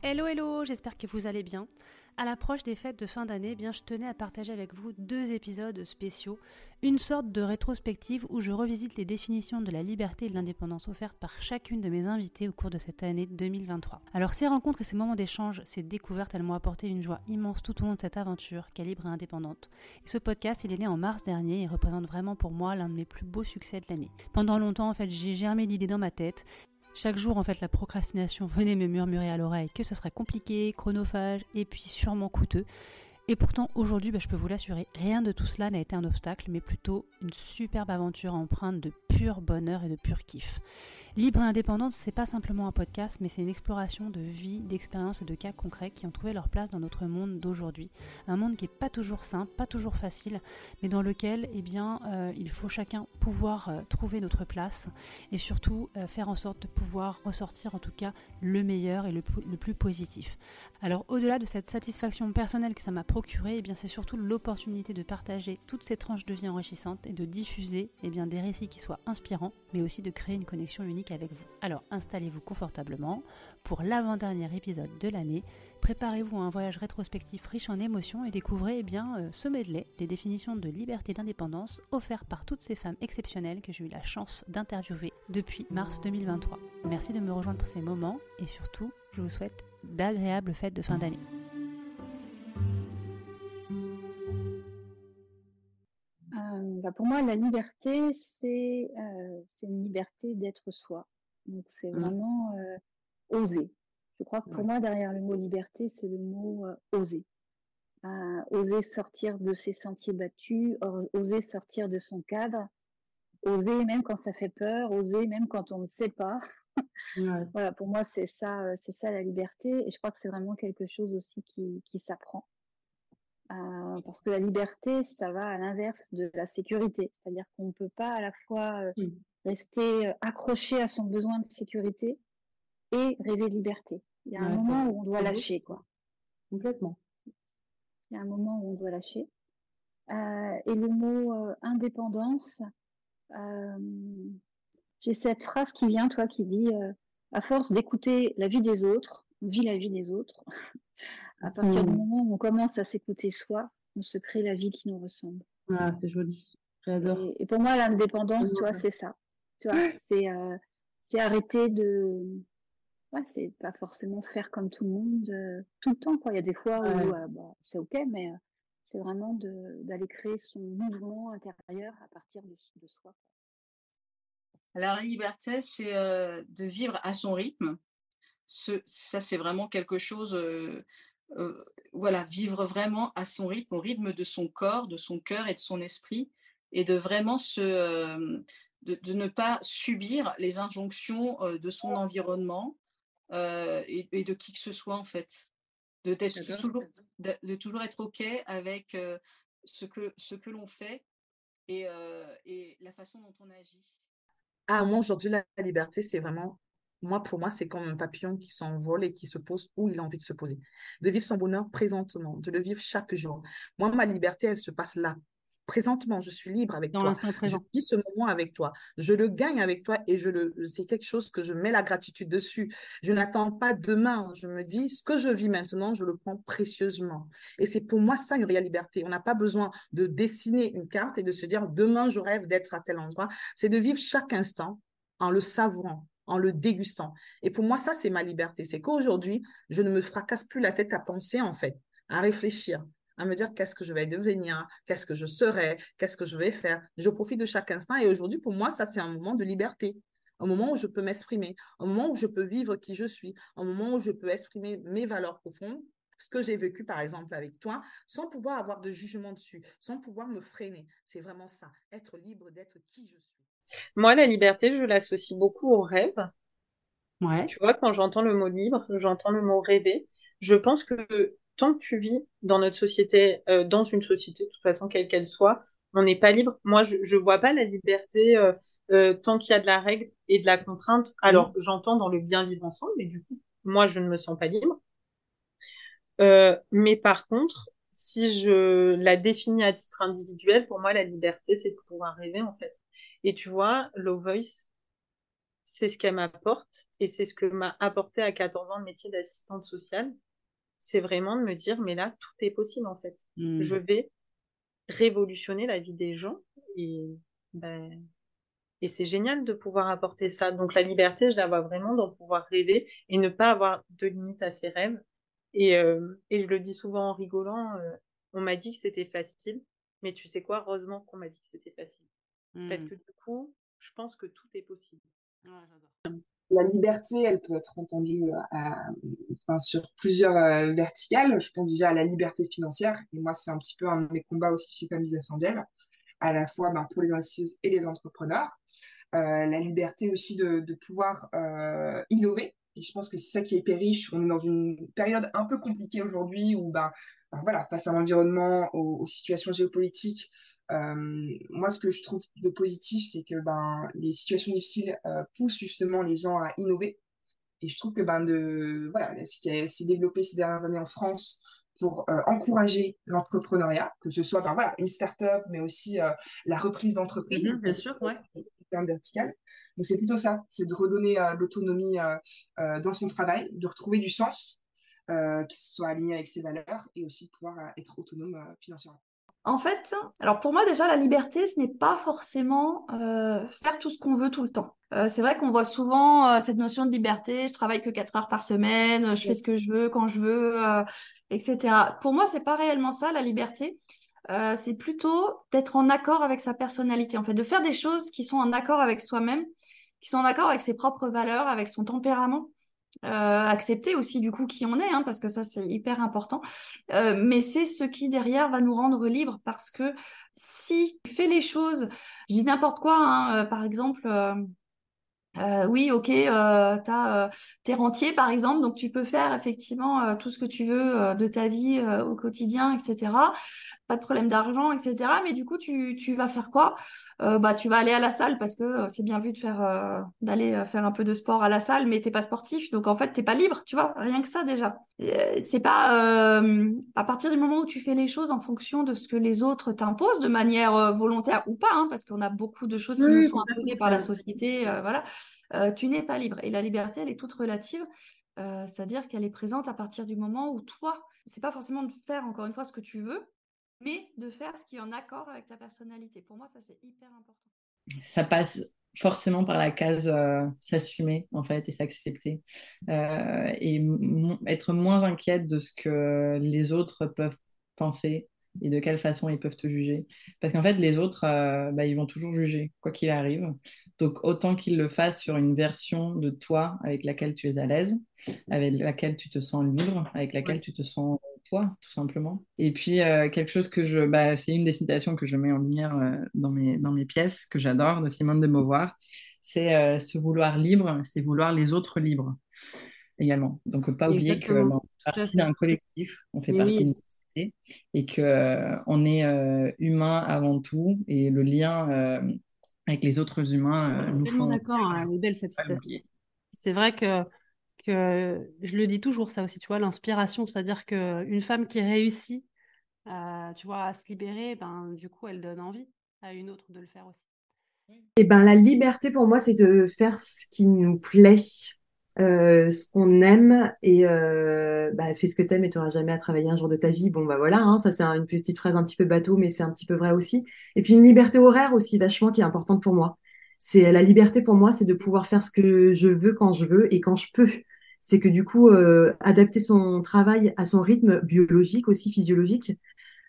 Hello hello, j'espère que vous allez bien. À l'approche des fêtes de fin d'année, eh bien je tenais à partager avec vous deux épisodes spéciaux, une sorte de rétrospective où je revisite les définitions de la liberté et de l'indépendance offertes par chacune de mes invités au cours de cette année 2023. Alors ces rencontres et ces moments d'échange, ces découvertes, elles m'ont apporté une joie immense tout au long de cette aventure qu'est libre et indépendante. Et ce podcast, il est né en mars dernier et représente vraiment pour moi l'un de mes plus beaux succès de l'année. Pendant longtemps, en fait, j'ai germé l'idée dans ma tête chaque jour, en fait, la procrastination venait me murmurer à l'oreille que ce serait compliqué, chronophage et puis sûrement coûteux. Et pourtant, aujourd'hui, bah, je peux vous l'assurer, rien de tout cela n'a été un obstacle, mais plutôt une superbe aventure empreinte de pur bonheur et de pur kiff. Libre et indépendante, c'est pas simplement un podcast, mais c'est une exploration de vie, d'expériences et de cas concrets qui ont trouvé leur place dans notre monde d'aujourd'hui. Un monde qui est pas toujours simple, pas toujours facile, mais dans lequel, eh bien, euh, il faut chacun pouvoir euh, trouver notre place et surtout euh, faire en sorte de pouvoir ressortir en tout cas le meilleur et le, plus positif. Alors, au-delà de cette satisfaction personnelle que ça m'a procuré, eh bien, c'est surtout l'opportunité de partager toutes ces tranches de vie enrichissantes et de diffuser, eh bien, des récits qui soient inspirants, mais aussi de créer une connexion unique avec vous. Alors installez-vous confortablement pour l'avant-dernier épisode de l'année. Préparez-vous à un voyage rétrospectif riche en émotions et découvrez eh bien, euh, ce medley des définitions de liberté d'indépendance offertes par toutes ces femmes exceptionnelles que j'ai eu la chance d'interviewer depuis mars 2023. Merci de me rejoindre pour ces moments et surtout, je vous souhaite d'agréables fêtes de fin d'année. Bah, pour moi, la liberté, c'est euh, une liberté d'être soi. Donc, c'est mmh. vraiment euh, oser. Je crois que pour moi, derrière le mot liberté, c'est le mot euh, oser. oser sortir de ses sentiers battus, oser sortir de son cadre, oser même quand ça fait peur, oser même quand on ne sait pas. voilà, pour moi, c'est ça, c'est ça la liberté. Et je crois que c'est vraiment quelque chose aussi qui, qui s'apprend. Euh, parce que la liberté, ça va à l'inverse de la sécurité. C'est-à-dire qu'on ne peut pas à la fois euh, mmh. rester euh, accroché à son besoin de sécurité et rêver de liberté. Il y a un moment où on doit lâcher, quoi. Complètement. Il y a un moment où on doit lâcher. et le mot indépendance, j'ai cette phrase qui vient, toi, qui dit à force d'écouter la vie des autres, on vit la vie des autres. À partir du mmh. moment où on commence à s'écouter soi, on se crée la vie qui nous ressemble. Ah, c'est joli. J'adore. Et, pour moi, l'indépendance, tu vois, c'est ça. Tu vois, c'est euh, c'est arrêter de. Ouais, c'est pas forcément faire comme tout le monde euh, tout le temps. Quoi. Il y a des fois où euh, bah, c'est ok, mais c'est vraiment d'aller créer son mouvement intérieur à partir de, de soi. Alors, la liberté, c'est de vivre à son rythme. Ce, ça, c'est vraiment quelque chose euh, voilà, vivre vraiment à son rythme, au rythme de son corps, de son cœur et de son esprit, et de vraiment se, euh, de, ne pas subir les injonctions euh, de son environnement et, de qui que ce soit en fait, de, toujours, de, toujours être ok avec ce que, ce que l'on fait et, et la façon dont on agit. Ah, moi aujourd'hui la liberté c'est vraiment moi, pour moi, c'est comme un papillon qui s'envole et qui se pose où il a envie de se poser. De vivre son bonheur présentement, de le vivre chaque jour. Moi, ma liberté, elle se passe là. Présentement, je suis libre avec toi. Je vis ce moment avec toi. Je le gagne avec toi et je le, c'est quelque chose que je mets la gratitude dessus. Je n'attends pas demain. Je me dis, ce que je vis maintenant, je le prends précieusement. Et c'est pour moi ça une réelle liberté. On n'a pas besoin de dessiner une carte et de se dire, demain, je rêve d'être à tel endroit. C'est de vivre chaque instant en le savourant, en le dégustant. Et pour moi, ça, c'est ma liberté. C'est qu'aujourd'hui, je ne me fracasse plus la tête à penser, en fait, à réfléchir, à me dire qu'est-ce que je vais devenir, qu'est-ce que je serai, qu'est-ce que je vais faire. Je profite de chaque instant. Et aujourd'hui, pour moi, ça, c'est un moment de liberté. Un moment où je peux m'exprimer, un moment où je peux vivre qui je suis, un moment où je peux exprimer mes valeurs profondes, ce que j'ai vécu par exemple avec toi, sans pouvoir avoir de jugement dessus, sans pouvoir me freiner. C'est vraiment ça, être libre d'être qui je suis. Moi, la liberté, je l'associe beaucoup au rêve. Ouais. Tu vois, quand j'entends le mot libre, j'entends le mot rêver. Je pense que tant que tu vis dans notre société, euh, dans une société, de toute façon, quelle qu'elle soit, on n'est pas libre. Moi, je ne vois pas la liberté euh, euh, tant qu'il y a de la règle et de la contrainte. Alors, mmh. j'entends dans le bien vivre ensemble, mais du coup, moi, je ne me sens pas libre. mais par contre, si je la définis à titre individuel, pour moi, la liberté, c'est de pouvoir rêver, en fait. Et tu vois, Low Voice, c'est ce qu'elle m'apporte et c'est ce que m'a apporté à 14 ans le métier d'assistante sociale. C'est vraiment de me dire, mais là, tout est possible en fait. Hmm. Je vais révolutionner la vie des gens et, ben, et c'est génial de pouvoir apporter ça. Donc la liberté, je la vois vraiment dans pouvoir rêver et ne pas avoir de limite à ses rêves. Et, euh, et je le dis souvent en rigolant, euh, on m'a dit que c'était facile, mais tu sais quoi, heureusement qu'on m'a dit que c'était facile. Parce mmh. que du coup, je pense que tout est possible. la liberté, elle peut être entendue enfin, sur plusieurs euh, verticales. Je pense déjà à la liberté financière. Et moi, c'est un petit peu un de mes combats aussi chez Camille Ascendiel, à la fois ben, pour les investisseurs et les entrepreneurs. Euh, la liberté aussi de, de pouvoir euh, innover. Et je pense que c'est ça qui est périche. On est dans une période un peu compliquée aujourd'hui où, ben, ben voilà, face à l'environnement, aux, aux, situations géopolitiques, moi, ce que je trouve de positif, c'est que ben, les situations difficiles euh, poussent justement les gens à innover. Et je trouve que ben, de, voilà, ce qui s'est développé ces dernières années en France pour euh, encourager l'entrepreneuriat, que ce soit ben, voilà, une start-up, mais aussi euh, la reprise d'entreprise. Mhm, bien sûr, ouais. vertical. Donc c'est plutôt ça, c'est de redonner l'autonomie dans son travail, de retrouver du sens, qui soit aligné avec ses valeurs et aussi pouvoir être autonome financièrement. En fait, alors pour moi déjà, la liberté, ce n'est pas forcément euh, faire tout ce qu'on veut tout le temps. Euh, c'est vrai qu'on voit souvent euh, cette notion de liberté, je travaille que 4 heures par semaine, je fais ce que je veux quand je veux, etc. Pour moi, c'est pas réellement ça, la liberté. c'est plutôt d'être en accord avec sa personnalité, en fait, de faire des choses qui sont en accord avec soi-même, qui sont en accord avec ses propres valeurs, avec son tempérament. Euh, accepter aussi du coup qui on est, hein, parce que ça c'est hyper important. Euh, mais c'est ce qui derrière va nous rendre libres, parce que si tu fais les choses, je dis n'importe quoi, hein, euh, par exemple. oui, ok, euh, t'es rentier par exemple, donc tu peux faire effectivement tout ce que tu veux de ta vie au quotidien, etc pas de problème d'argent, etc. Mais du coup, tu, tu vas faire quoi? Euh, Bah, tu vas aller à la salle parce que euh, c'est bien vu de faire euh, d'aller faire un peu de sport à la salle, mais t'es pas sportif, donc en fait, t'es pas libre, tu vois. Rien que ça déjà. c'est pas à partir du moment où tu fais les choses en fonction de ce que les autres t'imposent, de manière volontaire ou pas, hein, parce qu'on a beaucoup de choses qui nous sont imposées par la société, voilà. tu n'es pas libre. Et la liberté, elle est toute relative. c'est-à-dire qu'elle est présente à partir du moment où toi, c'est pas forcément de faire encore une fois ce que tu veux, mais de faire ce qui est en accord avec ta personnalité. Pour moi, ça, c'est hyper important. Ça passe forcément par la case euh, s'assumer, en fait, et s'accepter. Euh, et être moins inquiète de ce que les autres peuvent penser et de quelle façon ils peuvent te juger. Parce qu'en fait, les autres, euh, bah, ils vont toujours juger, quoi qu'il arrive. Donc, autant qu'ils le fassent sur une version de toi avec laquelle tu es à l'aise, avec laquelle tu te sens libre, avec laquelle tu te sens toi, tout simplement. Et puis, euh, quelque chose que je... Bah, c'est une des citations que je mets en lumière euh, dans, mes, dans mes pièces, que j'adore, de Simone de Beauvoir. C'est se vouloir libre, c'est vouloir les autres libres également. Donc, pas oublier que on fait partie d'un collectif, on fait partie d'une et que euh, on est euh, humain avant tout et le lien euh, avec les autres humains nous font. d'accord, hein, elle est belle cette citation. C'est vrai que que je le dis toujours ça aussi, tu vois, l'inspiration, c'est-à-dire qu'une femme qui réussit, tu vois, à se libérer, ben du coup, elle donne envie à une autre de le faire aussi. Et ben la liberté pour moi, c'est de faire ce qui nous plaît, euh, ce qu'on aime et euh, bah, fais ce que t'aimes et tu n'auras jamais à travailler un jour de ta vie. Bon, bah voilà, hein, ça c'est une petite phrase un petit peu bateau, mais c'est un petit peu vrai aussi. Et puis une liberté horaire aussi, vachement, qui est importante pour moi. C'est la liberté pour moi, c'est de pouvoir faire ce que je veux quand je veux et quand je peux. C'est que du coup, euh, adapter son travail à son rythme biologique aussi, physiologique.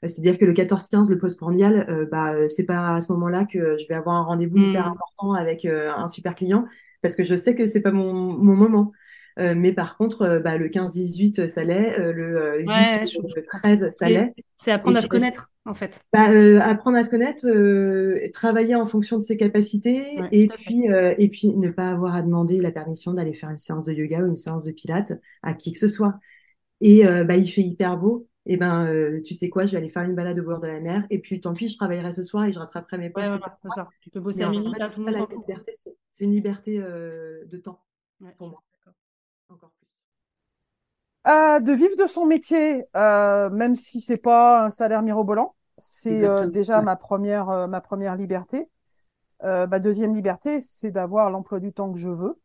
Euh, c'est-à-dire que le 14-15, le postprandial, euh, bah, c'est pas à ce moment-là que je vais avoir un rendez-vous hyper mmh. important avec un super client parce que je sais que c'est pas mon, mon moment. Euh, mais par contre, euh, bah, le 15-18, ça l'est. Euh, le 8, le 13, ça l'est. C'est apprendre à se connaître, en fait. Bah, apprendre à se connaître, travailler en fonction de ses capacités, et, puis, et puis ne pas avoir à demander la permission d'aller faire une séance de yoga ou une séance de pilates à qui que ce soit. Et bah, il fait hyper beau et ben euh, tu sais quoi, je vais aller faire une balade au bord de la mer et puis tant pis, je travaillerai ce soir et je rattraperai mes postes. ça. Tu peux bosser un minute, tout le monde C'est une liberté euh, de temps pour moi. Encore. Euh, de vivre de son métier, même si c'est pas un salaire mirobolant, c'est déjà ma première ma première liberté. ma deuxième liberté, c'est d'avoir l'emploi du temps que je veux,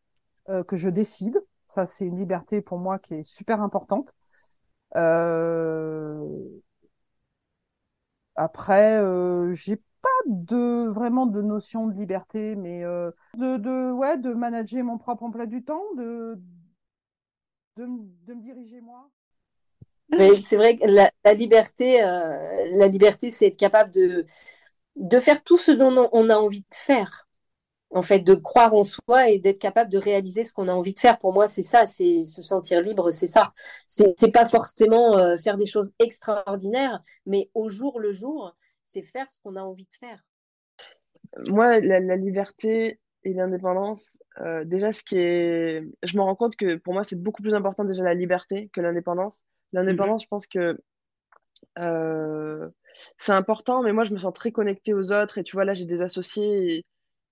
que je décide. Ça, c'est une liberté pour moi qui est super importante. Après, j'ai pas de vraiment de notion de liberté, mais de, de, ouais, de manager mon propre emploi du temps, de, de, de me diriger moi? Mais c'est vrai que la, liberté, euh, la liberté, c'est être capable de, de faire tout ce dont on a envie de faire. En fait, de croire en soi et d'être capable de réaliser ce qu'on a envie de faire. Pour moi, c'est ça, c'est se sentir libre, c'est ça. C'est pas forcément euh, faire des choses extraordinaires, mais au jour le jour, c'est faire ce qu'on a envie de faire. Moi, la, liberté et l'indépendance, euh, déjà, ce qui est, je me rends compte que pour moi, c'est beaucoup plus important déjà la liberté que l'indépendance. L'indépendance, je pense que euh, c'est important, mais moi, je me sens très connectée aux autres. Et tu vois, là, j'ai des associés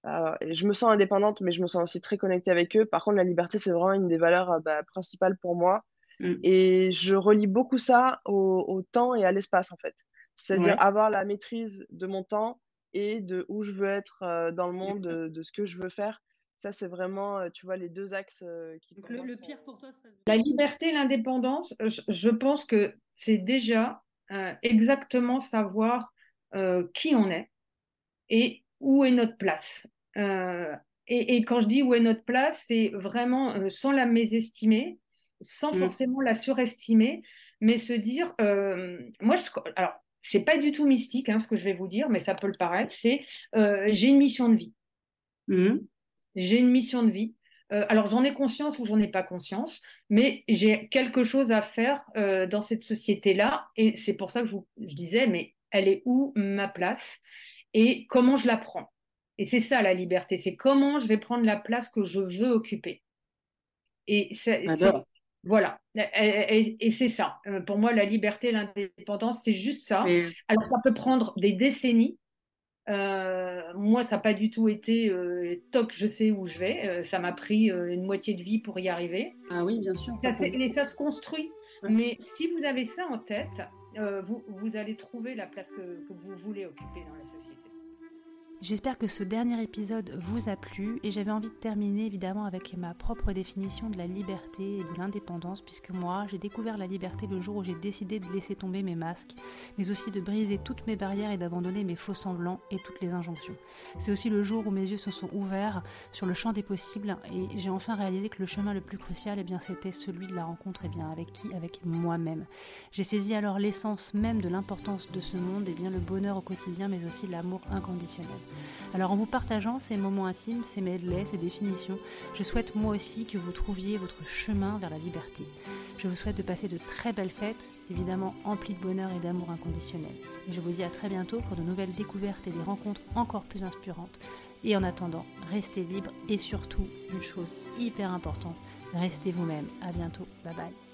euh, et, je me sens indépendante, mais je me sens aussi très connectée avec eux. Par contre, la liberté, c'est vraiment une des valeurs bah, principales pour moi. Mm. Et je relie beaucoup ça au, temps et à l'espace, en fait. C'est-à-dire avoir la maîtrise de mon temps et de où je veux être dans le monde, de ce que je veux faire. Ça, c'est vraiment, tu vois, les deux axes qui. le, pire pour toi, La liberté et l'indépendance, je, pense que c'est déjà exactement savoir qui on est et où est notre place. Et, quand je dis où est notre place, c'est vraiment sans la mésestimer, sans mmh. forcément la surestimer, mais se dire, moi, je, alors, c'est pas du tout mystique hein, ce que je vais vous dire, mais ça peut le paraître, c'est j'ai une mission de vie. Mmh j'ai une mission de vie. Euh, alors j'en ai conscience ou j'en ai pas conscience, mais j'ai quelque chose à faire euh, dans cette société-là, et c'est pour ça que je, vous, disais, mais elle est où ma place et comment je la prends? Et c'est ça la liberté, c'est comment je vais prendre la place que je veux occuper. Et c'est, voilà, et, c'est ça. Euh, pour moi, la liberté, l'indépendance, c'est juste ça. Alors ça peut prendre des décennies, euh, moi, ça n'a pas du tout été euh, toc, je sais où je vais. Euh, ça m'a pris une moitié de vie pour y arriver. Ah oui, bien sûr. Ça, et ça se construit. Mais si vous avez ça en tête, vous, vous, allez trouver la place que, que vous voulez occuper dans la société. J'espère que ce dernier épisode vous a plu et j'avais envie de terminer évidemment avec ma propre définition de la liberté et de l'indépendance puisque moi j'ai découvert la liberté le jour où j'ai décidé de laisser tomber mes masques mais aussi de briser toutes mes barrières et d'abandonner mes faux semblants et toutes les injonctions. C'est aussi le jour où mes yeux se sont ouverts sur le champ des possibles et j'ai enfin réalisé que le chemin le plus crucial eh bien c'était celui de la rencontre eh bien avec qui? Avec moi-même. J'ai saisi alors l'essence même de l'importance de ce monde et bien le bonheur au quotidien mais aussi l'amour inconditionnel. Alors en vous partageant ces moments intimes, ces medleys, ces définitions, je souhaite moi aussi que vous trouviez votre chemin vers la liberté. Je vous souhaite de passer de très belles fêtes, évidemment emplies de bonheur et d'amour inconditionnel. Et je vous dis à très bientôt pour de nouvelles découvertes et des rencontres encore plus inspirantes. Et en attendant, restez libre et surtout, une chose hyper importante, restez vous-même. À bientôt. Bye bye.